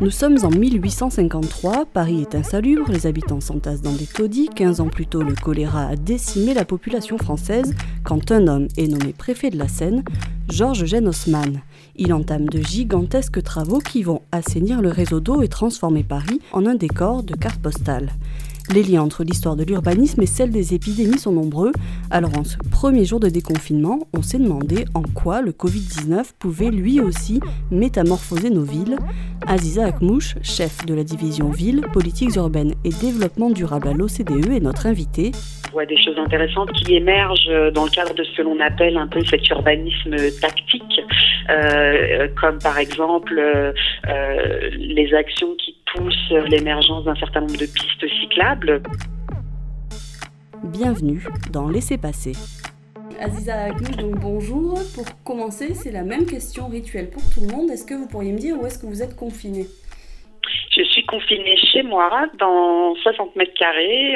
Nous sommes en 1853, Paris est insalubre, les habitants s'entassent dans des taudis. 15 ans plus tôt, le choléra a décimé la population française quand un homme est nommé préfet de la Seine, Georges Eugène Haussmann. Il entame de gigantesques travaux qui vont assainir le réseau d'eau et transformer Paris en un décor de carte postale. Les liens entre l'histoire de l'urbanisme et celle des épidémies sont nombreux, alors en ce premier jour de déconfinement, on s'est demandé en quoi le Covid-19 pouvait lui aussi métamorphoser nos villes. Aziza Akmouche, chef de la division Ville, Politiques urbaines et développement durable à l'OCDE, est notre invitée. On voit des choses intéressantes qui émergent dans le cadre de ce que l'on appelle un peu cet urbanisme tactique, euh, comme par exemple euh, euh, les actions qui l'émergence d'un certain nombre de pistes cyclables. Bienvenue dans Laissez passer. Aziza Akmouche, donc bonjour. Pour commencer, c'est la même question rituelle pour tout le monde. Est-ce que vous pourriez me dire où est-ce que vous êtes confiné Je suis confinée chez moi, dans 60 mètres carrés,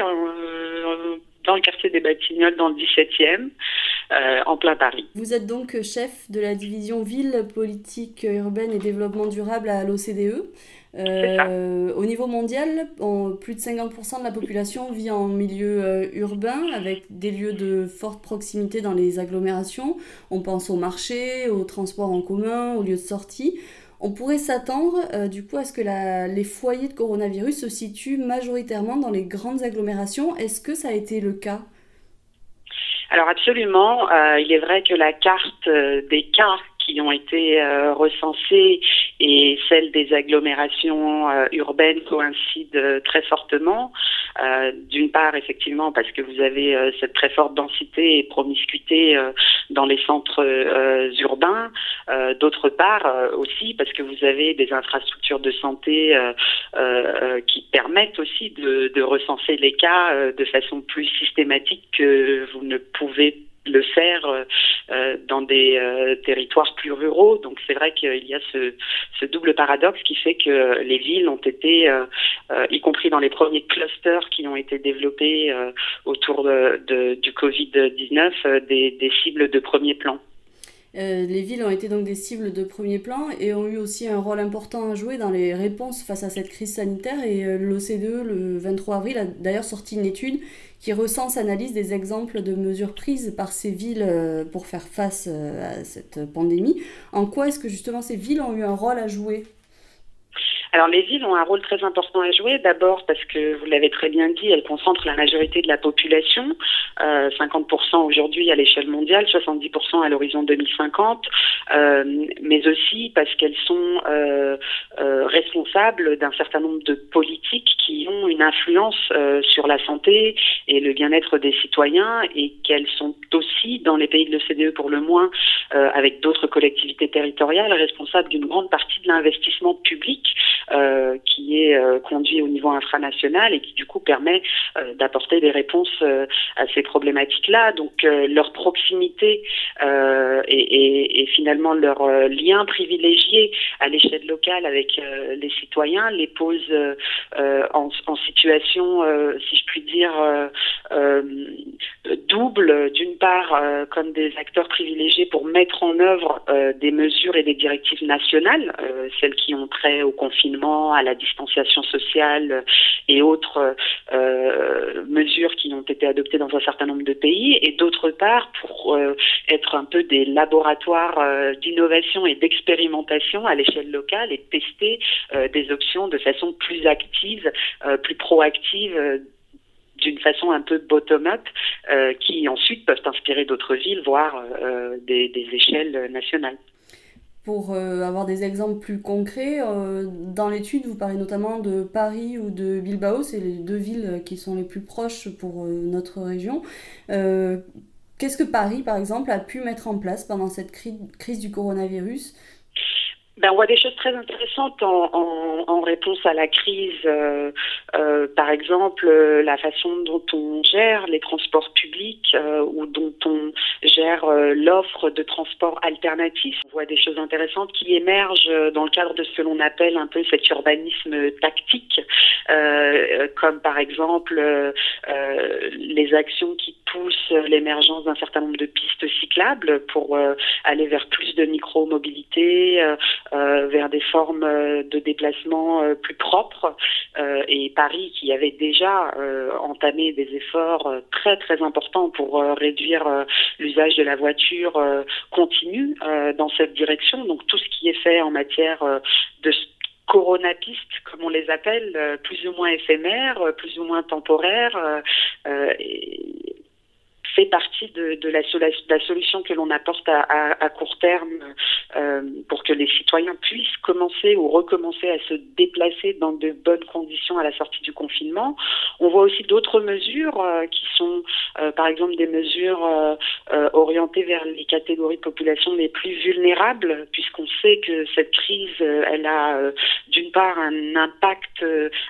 dans le quartier des Batignolles, dans le 17e, euh, en plein Paris. Vous êtes donc chef de la division Ville, Politique urbaine et développement durable à l'OCDE. Euh, au niveau mondial, plus de 50% de la population vit en milieu euh, urbain avec des lieux de forte proximité dans les agglomérations. On pense au marché, aux transports en commun, aux lieux de sortie. On pourrait s'attendre euh, du coup à ce que les foyers de coronavirus se situent majoritairement dans les grandes agglomérations. Est-ce que ça a été le cas? Alors absolument, il est vrai que la carte des cas qui ont été recensées et celles des agglomérations euh, urbaines coïncident euh, très fortement. D'une part, effectivement, parce que vous avez cette très forte densité et promiscuité dans les centres urbains. D'autre part, aussi parce que vous avez des infrastructures de santé qui permettent aussi de, recenser les cas de façon plus systématique que vous ne pouvez le faire euh, euh, dans des euh, territoires plus ruraux. Donc c'est vrai qu'il y a ce, ce, double paradoxe qui fait que les villes ont été, y compris dans les premiers clusters qui ont été développés autour de, de, du Covid-19, des, des cibles de premier plan. Euh, les villes ont été donc des cibles de premier plan et ont eu aussi un rôle important à jouer dans les réponses face à cette crise sanitaire. Et euh, l'OCDE, le 23 avril, a d'ailleurs sorti une étude qui recense, analyse des exemples de mesures prises par ces villes euh, pour faire face à cette pandémie. En quoi est-ce que justement ces villes ont eu un rôle à jouer? Alors les villes ont un rôle très important à jouer, d'abord parce que vous l'avez très bien dit, elles concentrent la majorité de la population, euh, 50% aujourd'hui à l'échelle mondiale, 70% à l'horizon 2050, euh, mais aussi parce qu'elles sont euh, euh, responsables d'un certain nombre de politiques qui ont une influence euh, sur la santé et le bien-être des citoyens et qu'elles sont aussi, dans les pays de l'OCDE pour le moins, euh, avec d'autres collectivités territoriales, responsables d'une grande partie de l'investissement public euh, qui est euh, conduit au niveau infranational et qui du coup permet euh, d'apporter des réponses à ces problématiques-là. Donc leur proximité et, et, et, finalement leur lien privilégié à l'échelle locale avec les citoyens les pose en, en, situation, si je puis dire, double, d'une part comme des acteurs privilégiés pour mettre en œuvre des mesures et des directives nationales, celles qui ont trait au confinement à la distanciation sociale et autres euh, mesures qui ont été adoptées dans un certain nombre de pays, et d'autre part pour euh, être un peu des laboratoires euh, d'innovation et d'expérimentation à l'échelle locale et tester des options de façon plus active, plus proactive d'une façon un peu bottom-up, qui ensuite peuvent inspirer d'autres villes, voire des, des, échelles nationales. Pour euh, avoir des exemples plus concrets, euh, dans l'étude, vous parlez notamment de Paris ou de Bilbao, c'est les deux villes qui sont les plus proches pour euh, notre région. Qu'est-ce que Paris, par exemple, a pu mettre en place pendant cette crise du coronavirus? Ben, on voit des choses très intéressantes en, en, en réponse à la crise. Euh, euh, par exemple, euh, la façon dont on gère les transports publics euh, ou dont on gère euh, l'offre de transports alternatifs. On voit des choses intéressantes qui émergent dans le cadre de ce que l'on appelle un peu cet urbanisme tactique, comme par exemple les actions qui poussent l'émergence d'un certain nombre de pistes cyclables pour aller vers plus de micro-mobilité vers vers des formes de déplacement plus propres. et Paris, qui avait déjà entamé des efforts très très importants pour réduire l'usage de la voiture, continue dans cette direction. Donc tout ce qui est fait en matière de coronapistes, comme on les appelle, plus ou moins éphémères, plus ou moins temporaires, fait partie de, de, la, la, solution que l'on apporte à, à, à, court terme euh, pour que les citoyens puissent commencer ou recommencer à se déplacer dans de bonnes conditions à la sortie du confinement. On voit aussi d'autres mesures euh, qui sont, euh, par exemple, des mesures euh, euh, orientées vers les catégories de population les plus vulnérables, puisqu'on sait que cette crise, elle a d'une part un impact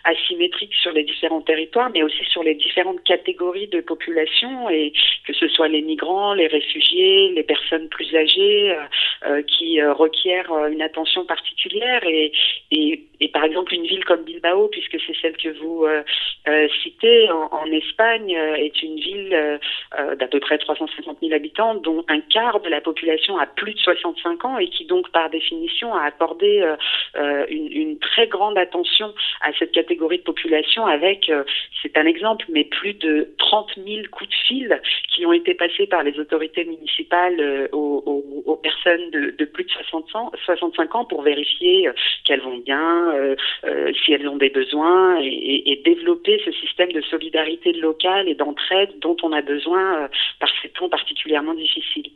asymétrique sur les différents territoires, mais aussi sur les différentes catégories de population et que ce soit les migrants, les réfugiés, les personnes plus âgées euh, euh qui euh, requièrent euh, une attention particulière. Et, et, et, par exemple une ville comme Bilbao, puisque c'est celle que vous citez en, en, Espagne, est une ville d'à peu près 350 000 habitants, dont un quart de la population a plus de 65 ans et qui donc par définition a accordé une, une, très grande attention à cette catégorie de population avec, c'est un exemple, mais plus de 30 000 coups de fil qui ont été passés par les autorités municipales euh, aux, personnes de, plus de 60 ans, 65 ans pour vérifier euh, qu'elles vont bien, euh, si elles ont des besoins et, développer ce système de solidarité locale et d'entraide dont on a besoin par ces temps particulièrement difficiles.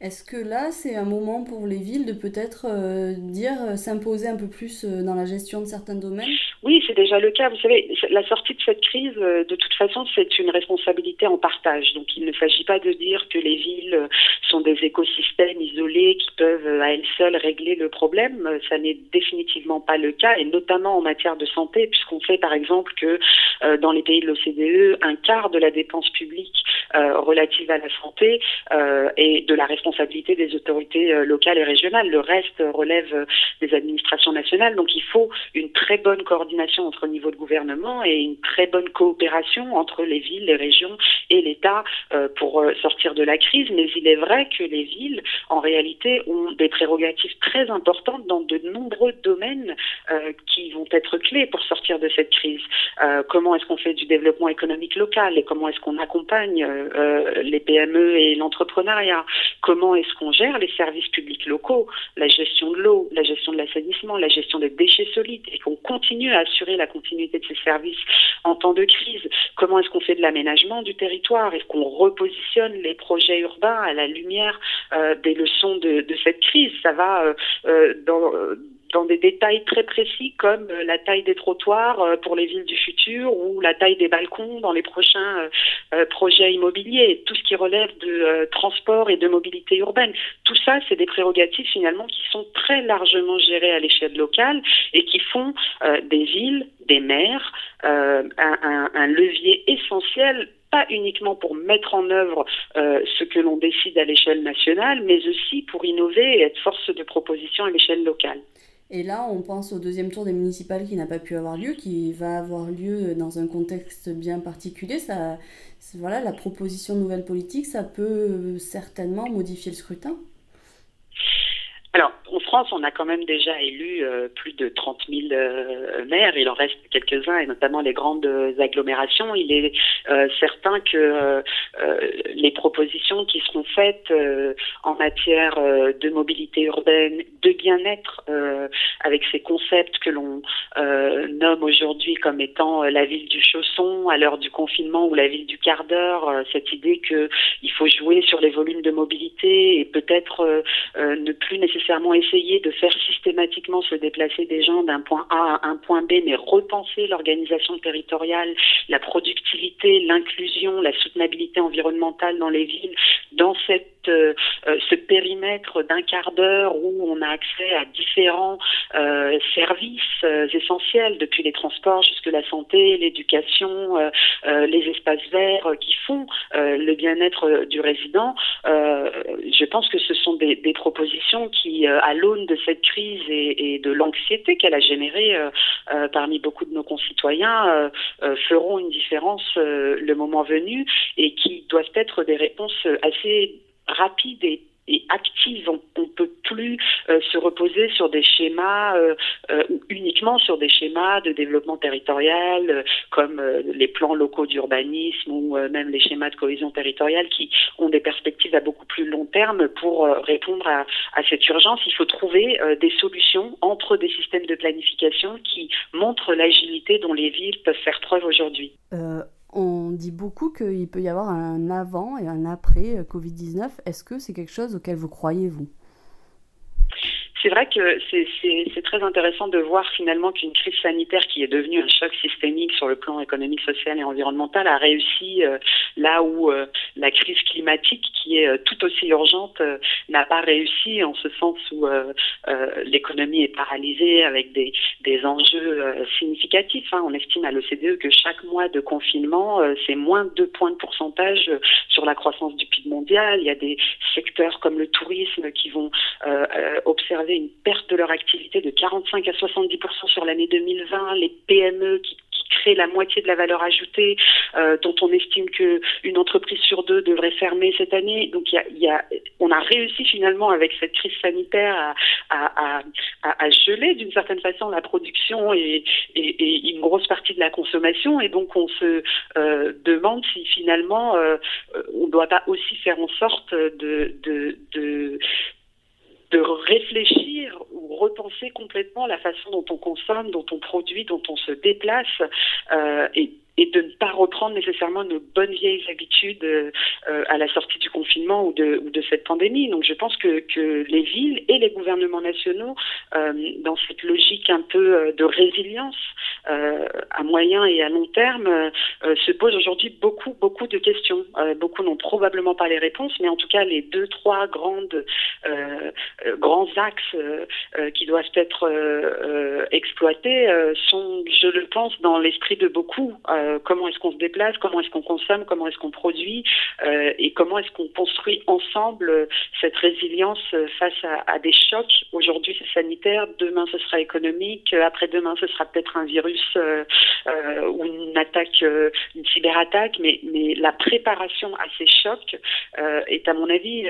Est-ce que là, c'est un moment pour les villes de peut-être euh, dire euh, s'imposer un peu plus euh, dans la gestion de certains domaines? Oui, c'est déjà le cas. Vous savez, la sortie de cette crise, de toute façon, c'est une responsabilité en partage. Donc, il ne s'agit pas de dire que les villes sont des écosystèmes isolés qui peuvent à elles seules régler le problème. Ça n'est définitivement pas le cas, et notamment en matière de santé, puisqu'on sait par exemple que dans les pays de l'OCDE, un quart de la dépense publique relative à la santé est de la responsabilité responsabilité des autorités euh, locales et régionales. Le reste relève euh, des administrations nationales. Donc il faut une très bonne coordination entre niveaux de gouvernement et une très bonne coopération entre les villes, les régions et l'État euh, pour sortir de la crise. Mais il est vrai que les villes, en réalité, ont des prérogatives très importantes dans de nombreux domaines qui vont être clés pour sortir de cette crise. comment est-ce qu'on fait du développement économique local et comment est-ce qu'on accompagne les PME et l'entrepreneuriat? Comment est-ce qu'on gère les services publics locaux, la gestion de l'eau, la gestion de l'assainissement, la gestion des déchets solides, et qu'on continue à assurer la continuité de ces services en temps de crise. Comment est-ce qu'on fait de l'aménagement du territoire? Est-ce qu'on repositionne les projets urbains à la lumière euh, des leçons de, cette crise? Ça va euh, euh dans dans des détails très précis comme euh, la taille des trottoirs euh, pour les villes du futur ou la taille des balcons dans les prochains euh, projets immobiliers, tout ce qui relève de transport et de mobilité urbaine. Tout ça, c'est des prérogatives finalement qui sont très largement gérées à l'échelle locale et qui font des villes, des maires, un, levier essentiel pas uniquement pour mettre en œuvre ce que l'on décide à l'échelle nationale, mais aussi pour innover et être force de proposition à l'échelle locale. Et là, on pense au deuxième tour des municipales qui n'a pas pu avoir lieu, qui va avoir lieu dans un contexte bien particulier. Ça, voilà, la proposition de nouvelle politique, ça peut certainement modifier le scrutin. Alors, en On a quand même déjà élu euh, plus de 30 000 euh, maires. Il en reste quelques-uns, et notamment les grandes agglomérations. Il est euh, certain que les propositions qui seront faites en matière de mobilité urbaine, de bien-être, avec ces concepts que l'on nomme aujourd'hui comme étant la ville du chausson à l'heure du confinement ou la ville du quart d'heure, cette idée qu'il faut jouer sur les volumes de mobilité et peut-être ne plus nécessairement nécessairement de faire systématiquement se déplacer des gens d'un point A à un point B, mais repenser l'organisation territoriale, la productivité, l'inclusion, la soutenabilité environnementale dans les villes, dans cette euh, euh, ce périmètre d'un quart d'heure où on a accès à différents euh, services essentiels, depuis les transports jusque la santé, l'éducation, les espaces verts qui font le bien-être du résident. je pense que ce sont des, propositions qui, à l'aune de cette crise et de l'anxiété qu'elle a générée parmi beaucoup de nos concitoyens, feront une différence le moment venu et qui doivent être des réponses assez rapide et active. On ne peut plus euh, se reposer sur des schémas euh, euh, uniquement sur des schémas de développement territorial comme les plans locaux d'urbanisme ou même les schémas de cohésion territoriale qui ont des perspectives à beaucoup plus long terme pour répondre à, cette urgence. Il faut trouver des solutions entre des systèmes de planification qui montrent l'agilité dont les villes peuvent faire preuve aujourd'hui. On dit beaucoup qu'il peut y avoir un avant et un après Covid-19. Est-ce que c'est quelque chose auquel vous croyez, vous? C'est vrai que c'est très intéressant de voir finalement qu'une crise sanitaire qui est devenue un choc systémique sur le plan économique, social et environnemental a réussi euh, là où euh, la crise climatique, qui est euh, tout aussi urgente, n'a pas réussi en ce sens où l'économie est paralysée avec des, enjeux significatifs. Hein. On estime à l'OCDE que chaque mois de confinement, c'est moins de 2 points de pourcentage sur la croissance du PIB mondial. Il y a des secteurs comme le tourisme qui vont observer une perte de leur activité de 45 à 70% sur l'année 2020, les PME qui, créent la moitié de la valeur ajoutée, euh, dont on estime que une entreprise sur deux devrait fermer cette année. Donc y a, on a réussi finalement avec cette crise sanitaire à, geler d'une certaine façon la production et, une grosse partie de la consommation. Et donc on se euh, demande si finalement euh, on ne doit pas aussi faire en sorte de de réfléchir ou repenser complètement la façon dont on consomme, dont on produit, dont on se déplace euh, et et de ne pas reprendre nécessairement nos bonnes vieilles habitudes euh, à la sortie du confinement ou de, ou de cette pandémie. Donc je pense que, que les villes et les gouvernements nationaux, euh, dans cette logique un peu euh, de résilience euh, à moyen et à long terme, euh, se posent aujourd'hui beaucoup, beaucoup de questions. beaucoup n'ont probablement pas les réponses, mais en tout cas les deux, trois grandes, grands axes qui doivent être exploités sont, je le pense, dans l'esprit de beaucoup. Euh, comment est-ce qu'on se déplace, comment est-ce qu'on consomme, comment est-ce qu'on produit euh, et comment est-ce qu'on construit ensemble euh, cette résilience face à, des chocs. Aujourd'hui c'est sanitaire, demain ce sera économique, après-demain ce sera peut-être un virus ou une attaque, une cyberattaque, mais, mais la préparation à ces chocs est à mon avis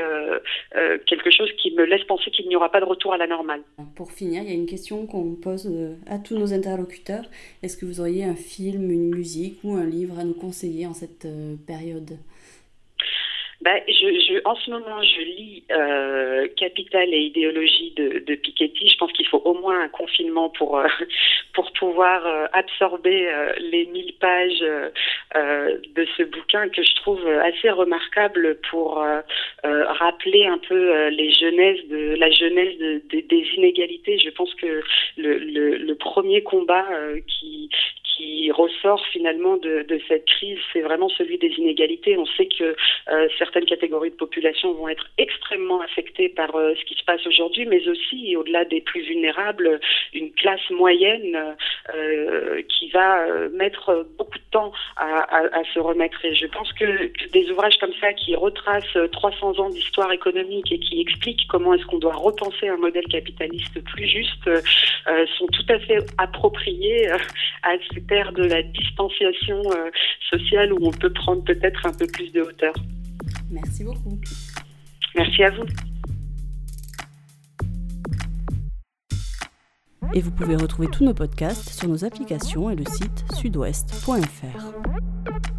quelque chose qui me laisse penser qu'il n'y aura pas de retour à la normale. Pour finir, il y a une question qu'on pose à tous nos interlocuteurs. Est-ce que vous auriez un film, une musique ou un livre à nous conseiller en cette euh, période? Bah, je, en ce moment, je lis euh, Capital et idéologie de, Piketty. Je pense qu'il faut au moins un confinement pour euh, pour pouvoir absorber les 1000 pages de ce bouquin que je trouve assez remarquable pour rappeler un peu les jeunesses de la jeunesse de, des inégalités. Je pense que le premier combat qui ressort finalement de, cette crise, c'est vraiment celui des inégalités. On sait que euh, certaines catégories de population vont être extrêmement affectées par euh, ce qui se passe aujourd'hui, mais aussi, au-delà des plus vulnérables, une classe moyenne euh, qui va mettre beaucoup de temps à, se remettre. Et je pense que, des ouvrages comme ça qui retracent 300 ans d'histoire économique et qui expliquent comment est-ce qu'on doit repenser un modèle capitaliste plus juste sont tout à fait appropriés à ce terre de la distanciation euh, sociale où on peut prendre peut-être un peu plus de hauteur. Merci beaucoup. Merci à vous. Et vous pouvez retrouver tous nos podcasts sur nos applications et le site sudouest.fr.